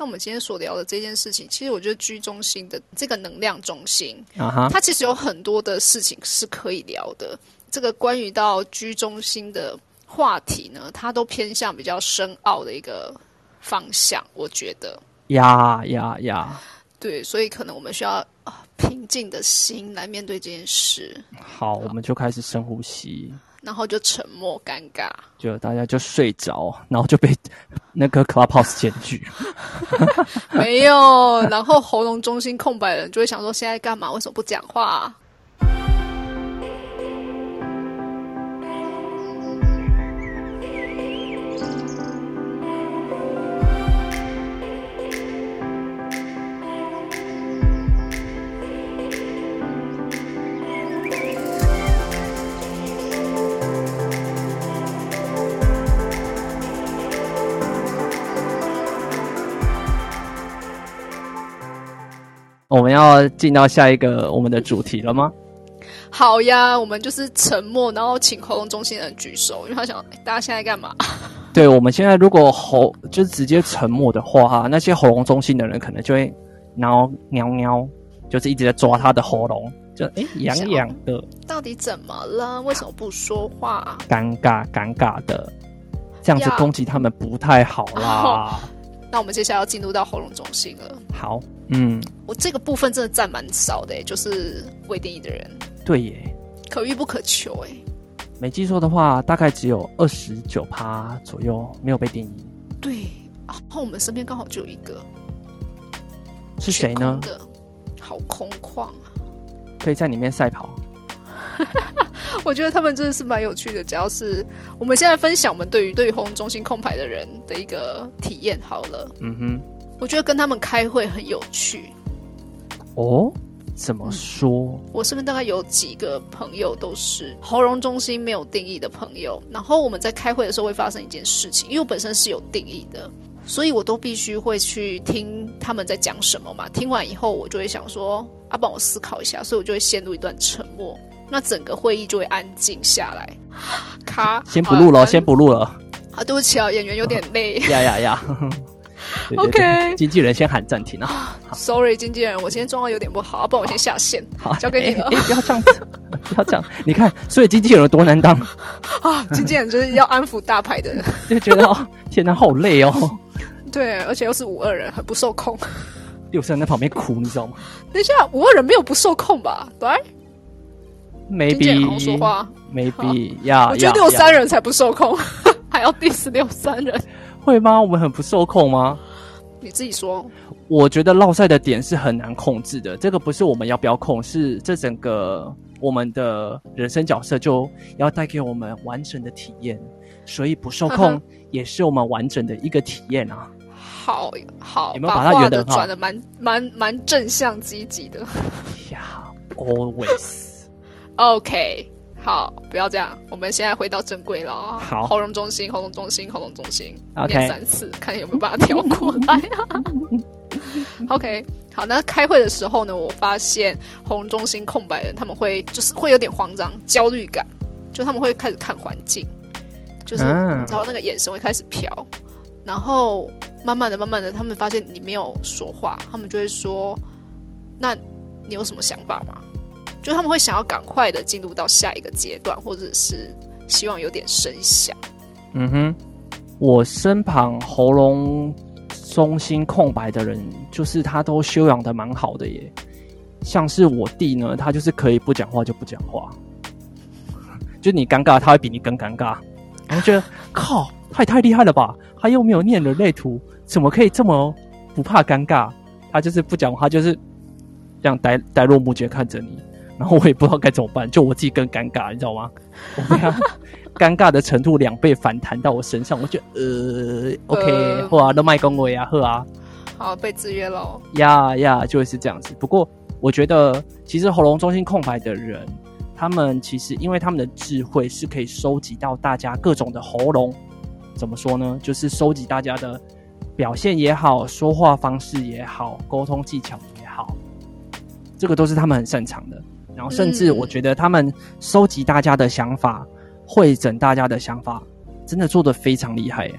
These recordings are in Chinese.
那我们今天所聊的这件事情，其实我觉得居中心的这个能量中心，啊哈，它其实有很多的事情是可以聊的。这个关于到居中心的话题呢，它都偏向比较深奥的一个方向，我觉得。呀呀呀！对，所以可能我们需要啊平静的心来面对这件事，好，我们就开始深呼吸，然后就沉默尴尬。就大家就睡着，然后就被那个 Clubhouse 检举。没有，然后喉咙中心空白的人就会想说：现在干嘛？为什么不讲话？我们要进到下一个我们的主题了吗？好呀，我们就是沉默，然后请喉咙中心的人举手，因为他想哎大家现在干嘛？对，我们现在如果喉就是直接沉默的话，那些喉咙中心的人可能就会挠喵喵，就是一直在抓他的喉咙，就哎痒痒的，到底怎么了？为什么不说话？尴尬尴尬的，这样子攻击他们不太好啦。那我们接下来要进入到喉咙中心了。好，嗯，我这个部分真的占蛮少的、欸就是未定义的人，对耶，可遇不可求哎、没记错的话，大概只有二十九趴左右没有被定义，对，然后我们身边刚好就有一个是谁呢？的，好空旷啊！可以在里面赛跑。我觉得他们真的是蛮有趣的，只要是我们现在分享我们对于对于喉咙中心空白的人的一个体验好了。嗯哼，我觉得跟他们开会很有趣。哦，怎么说？我身边大概有几个朋友都是喉咙中心没有定义的朋友，然后我们在开会的时候会发生一件事情，因为我本身是有定义的，所以我都必须会去听他们在讲什么嘛。听完以后，我就会想说，啊，帮我思考一下，所以我就会陷入一段沉默，那整个会议就会安静下来。咔，先不录了，先不录了。啊，对不起啊，演员有点累 呀呀呀！OK 对经纪人先喊暂停啊！，sorry，经纪人，我今天状况有点不好，啊不然我先下线好，交给你了不要这样子，不要这样。你看，所以经纪人有多难当，啊。经纪人就是要安抚大牌的人，就觉得哦，天哪，好累哦。对，而且又是五二人，很不受控。六三在旁边哭，你知道吗等一下，五二人没有不受控吧？对，经纪人好好说？Maybe 话。maybe 呀，我觉得六三人才不受控，还要 diss 六三人。会吗？我们很不受控吗？你自己说，我觉得落赛的点是很难控制的，这个不是我们要不要控，是这整个我们的人生角色就要带给我们完整的体验，所以不受嗯控也是我们完整的一个体验啊。好好，有没有把它话圆得很好的转的蛮蛮蛮正向积极的。呀，always。OK，好，不要这样，我们现在回到正轨了啊。好喉咙中心，喉咙中心，喉咙中心 OK 念三次，看有没有办法调过来。OK，好，那开会的时候呢，我发现喉咙中心空白的人，他们会就是会有点慌张、焦虑感，就他们会开始看环境，就是嗯你知道那个眼神会开始飘，然后慢慢的、慢慢的，他们发现你没有说话，他们就会说：“那你有什么想法吗？”就他们会想要赶快的进入到下一个阶段，或者是希望有点声响。嗯哼，我身旁喉咙中心空白的人，就是他都修养的蛮好的耶。像是我弟呢，他就是可以不讲话就不讲话，就你尴尬，他会比你更尴尬。然后觉得 靠，他也太厉害了吧？他又没有念人类图，怎么可以这么不怕尴尬？他就是不讲话，就是这样呆呆若木鸡地看着你。然后我也不知道该怎么办，就我自己更尴尬，你知道吗？我被他尴尬的程度两倍反弹到我身上，我就呃，OK，呃好啊，都卖恭维啊，呵啊，好，被制约喽。呀呀，就会是这样子。不过我觉得，其实喉咙中心空白的人，他们其实因为他们的智慧是可以收集到大家各种的喉咙，怎么说呢？就是收集大家的表现也好，说话方式也好，沟通技巧也好，这个都是他们很擅长的。然后，甚至嗯我觉得他们收集大家的想法，会诊大家的想法，真的做的非常厉害。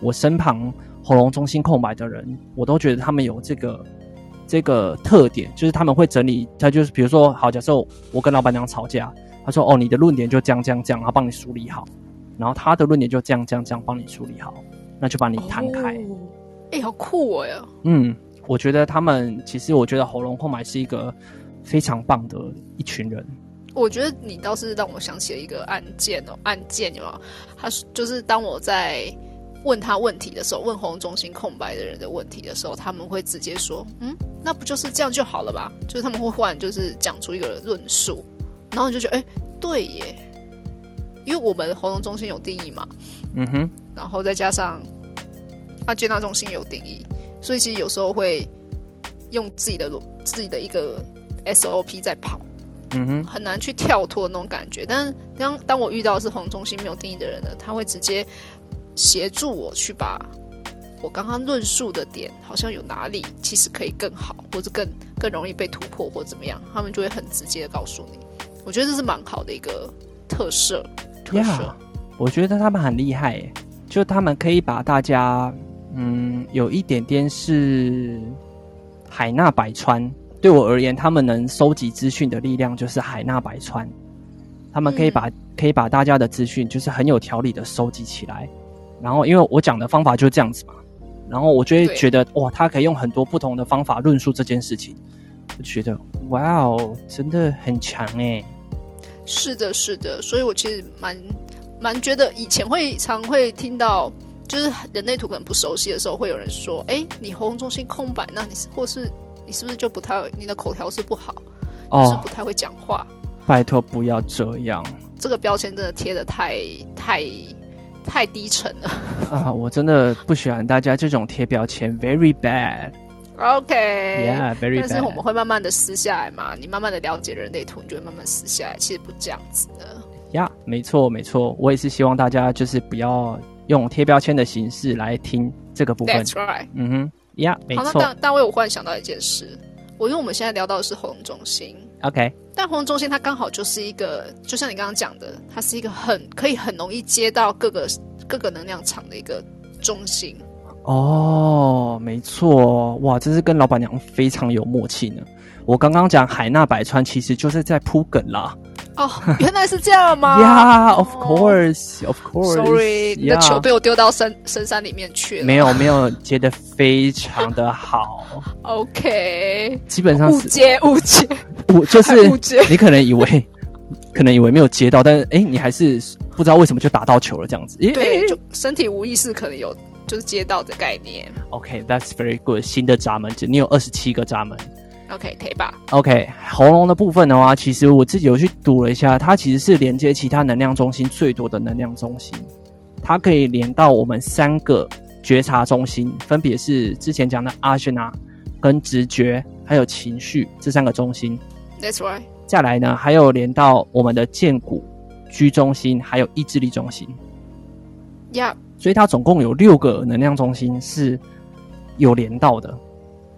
我身旁喉咙中心空白的人，我都觉得他们有这个这个特点，就是他们会整理，他就是比如说，好，假设我跟老板娘吵架，他说，哦，你的论点就这样这样这样，然后帮你梳理好，然后他的论点就这样这样这样帮你梳理好，那就把你摊开。哎，好酷哦呀！嗯，我觉得他们其实，我觉得喉咙空白是一个非常棒的一群人。我觉得你倒是让我想起了一个案件哦，案件有吗？他就是当我在问他问题的时候，问喉咙中心空白的人的问题的时候，他们会直接说：“嗯，那不就是这样就好了吧？”就是他们会忽然就是讲出一个论述，然后你就觉得：“哎，对耶，因为我们喉咙中心有定义嘛。”嗯哼，然后再加上啊接纳中心有定义，所以其实有时候会用自己的自己的一个 SOP 在跑。嗯哼，很难去跳脱那种感觉。但是当当我遇到是红中心没有定义的人呢，他会直接协助我去把我刚刚论述的点，好像有哪里其实可以更好，或者更更容易被突破，或怎么样，他们就会很直接的告诉你。我觉得这是蛮好的一个特色。特色，我觉得他们很厉害，就他们可以把大家，嗯，有一点点是海纳百川。对我而言，他们能收集资讯的力量就是海纳百川。他们可以把可以把大家的资讯，就是很有条理的收集起来。然后，因为我讲的方法就是这样子嘛，然后我就会觉得哇，他可以用很多不同的方法论述这件事情。我觉得哇哦，真的很强哎。是的，是的，所以我其实蛮蛮觉得以前会常会听到，就是人类图可能不熟悉的时候，会有人说：“哎，你喉咙中心空白，那你或是。”你是不是就不太？你的口条是不好，是不太会讲话。拜托不要这样。这个标签真的贴的太太太低沉了。啊，我真的不喜欢大家这种贴标签，very bad。OK，Yeah，very bad。但是我们会慢慢的撕下来嘛？你慢慢的了解人类图，你就会慢慢撕下来。其实不这样子的。呀，没错没错，我也是希望大家就是不要用贴标签的形式来听这个部分。That's right。嗯哼。呀，没错。好，那大大卫，我忽然想到一件事，我因为我们现在聊到的是喉咙中心，OK，但喉咙中心它刚好就是一个，就像你刚刚讲的，它是一个很可以很容易接到各个各个能量场的一个中心。哦，没错，哇，这是跟老板娘非常有默契呢。我刚刚讲海纳百川，其实就是在铺梗啦。哦，原来是这样吗？Yeah, of course, of course. Sorry，你的球被我丢到深深山里面去了。没有，没有接的非常的好。OK，基本上误接误接，误 就是误解。你可能以为，可能以为没有接到，但是哎，你还是不知道为什么就打到球了这样子。对，就身体无意识可能有就是接到的概念。OK，that's very good。新的闸门，你有二十七个闸门。OK，可以吧？OK，喉咙的部分的话，其实我自己有去读了一下，它其实是连接其他能量中心最多的能量中心。它可以连到我们三个觉察中心，分别是之前讲的阿轩娜、跟直觉还有情绪这三个中心。That's right。再来呢，还有连到我们的剑骨居中心，还有意志力中心。Yeah。所以它总共有六个能量中心是有连到的。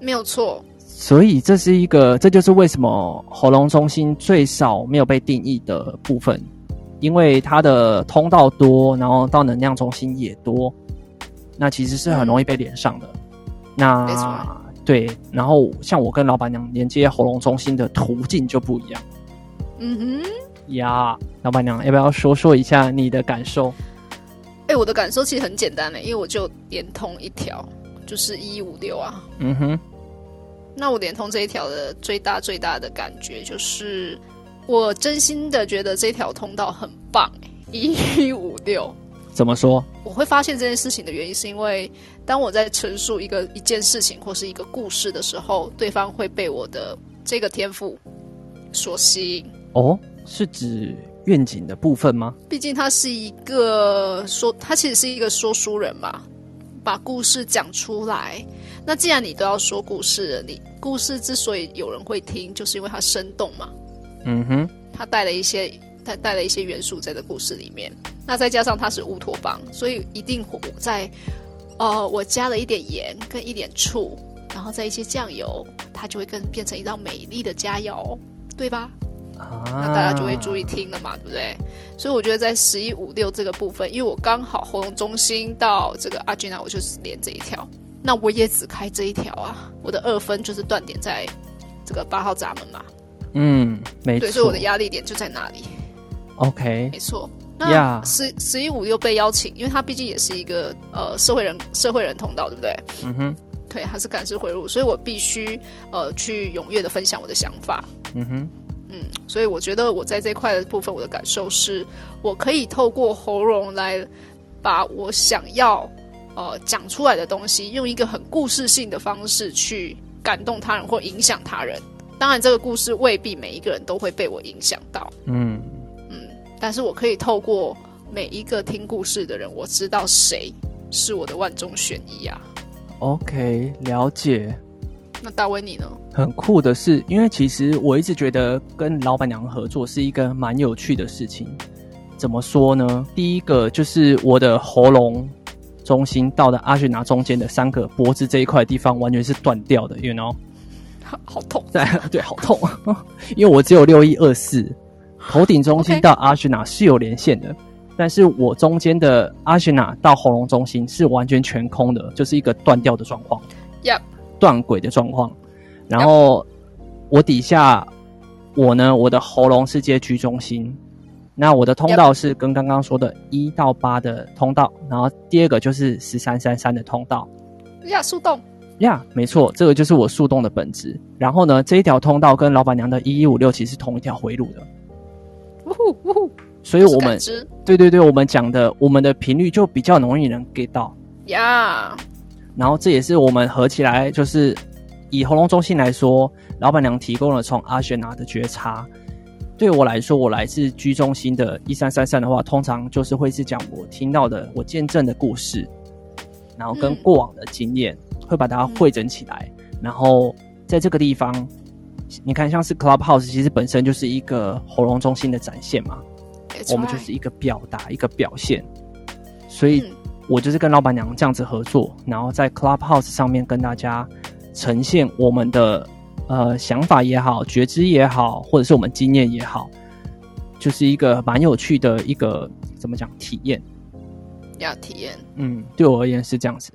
没有错。所以这是一个，这就是为什么喉咙中心最少没有被定义的部分，因为它的通道多，然后到能量中心也多，那其实是很容易被连上的。那对，然后像我跟老板娘连接喉咙中心的途径就不一样。嗯哼，呀，老板娘要不要说说一下你的感受？哎，我的感受其实很简单嘞，因为我就连通一条，就是一五六啊。嗯哼。那我连通这一条的最大最大的感觉就是，我真心的觉得这条通道很棒，一五六。怎么说？我会发现这件事情的原因，是因为当我在陈述一个一件事情或是一个故事的时候，对方会被我的这个天赋所吸引。哦，是指愿景的部分吗？毕竟他是一个说，他其实是一个说书人嘛，把故事讲出来。那既然你都要说故事了，你故事之所以有人会听，就是因为它生动嘛。嗯哼，它带了一些，它带了一些元素在这故事里面。那再加上它是乌托邦，所以一定在，呃，我加了一点盐跟一点醋，然后再一些酱油，它就会更变成一道美丽的佳肴，对吧？那那大家就会注意听了嘛，对不对？所以我觉得在十一五六这个部分，因为我刚好喉咙中心到这个阿君娜，我就是连这一条，那我也只开这一条啊，我的二分就是断点在这个八号闸门嘛，嗯，没对，所以我的压力点就在那里，，OK，没错。那十十一五六被邀请，因为它毕竟也是一个呃社会人社会人通道，对不对？嗯哼，对，它是感式回路，所以我必须呃去踊跃的分享我的想法。嗯哼，嗯，所以我觉得我在这块的部分，我的感受是，我可以透过喉咙来把我想要呃讲出来的东西，用一个很故事性的方式去感动他人或影响他人。当然，这个故事未必每一个人都会被我影响到，嗯，但是我可以透过每一个听故事的人，我知道谁是我的万中选一啊。OK，了解。那大威你呢？很酷的是，因为其实我一直觉得跟老板娘合作是一个蛮有趣的事情。怎么说呢？第一个就是我的喉咙中心到的阿雪拿中间的三个脖子这一块地方完全是断掉的，you know？好痛！在 对，好痛，因为我只有六一二四，头顶中心到阿雪拿是有连线的，但是我中间的阿雪拿到喉咙中心是完全全空的，就是一个断掉的状况。Yep 断轨的状况。然后我底下我呢，我的喉咙是接居中心，那我的通道是跟刚刚说的一到八的通道，然后第二个就是十三三三的通道。呀，速洞！呀没错，这个就是我速洞的本质。然后呢，这一条通道跟老板娘的一一五六其实是同一条回路的，呜呼呜呼！所以我们对对对，我们讲的我们的频率就比较容易能 get 到。呀然后这也是我们合起来，就是以喉咙中心来说，老板娘提供了从阿雪拿的觉察。对我来说，我来自居中心的一三三三的话，通常就是会是讲我听到的、我见证的故事，然后跟嗯过往的经验，会把它汇整起来。然后在这个地方，你看像是 Clubhouse，其实本身就是一个喉咙中心的展现嘛，我们就是一个表达、一个表现，所以嗯我就是跟老板娘这样子合作，然后在 Clubhouse 上面跟大家呈现我们的呃想法也好、觉知也好，或者是我们经验也好，就是一个蛮有趣的一个怎么讲体验。要体验。嗯，对我而言是这样子。